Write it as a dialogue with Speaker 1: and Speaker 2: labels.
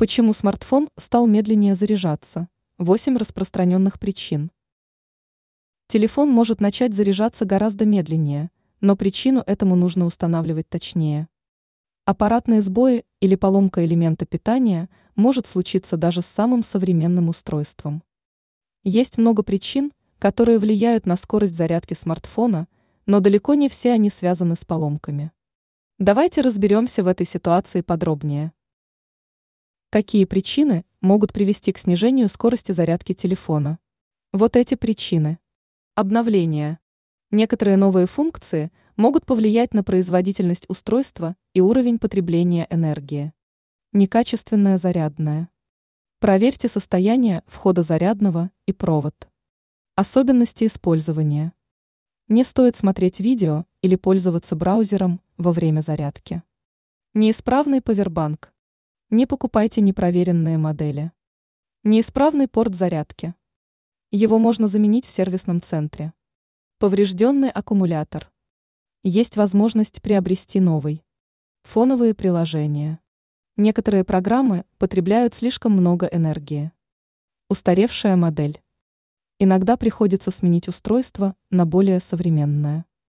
Speaker 1: Почему смартфон стал медленнее заряжаться? 8 распространенных причин. Телефон может начать заряжаться гораздо медленнее, но причину этому нужно устанавливать точнее. Аппаратные сбои или поломка элемента питания может случиться даже с самым современным устройством. Есть много причин, которые влияют на скорость зарядки смартфона, но далеко не все они связаны с поломками. Давайте разберемся в этой ситуации подробнее. Какие причины могут привести к снижению скорости зарядки телефона? Вот эти причины. Обновление. Некоторые новые функции могут повлиять на производительность устройства и уровень потребления энергии. Некачественная зарядная. Проверьте состояние входа зарядного и провод. Особенности использования. Не стоит смотреть видео или пользоваться браузером во время зарядки. Неисправный повербанк. Не покупайте непроверенные модели. Неисправный порт зарядки. Его можно заменить в сервисном центре. Поврежденный аккумулятор. Есть возможность приобрести новый. Фоновые приложения. Некоторые программы потребляют слишком много энергии. Устаревшая модель. Иногда приходится сменить устройство на более современное.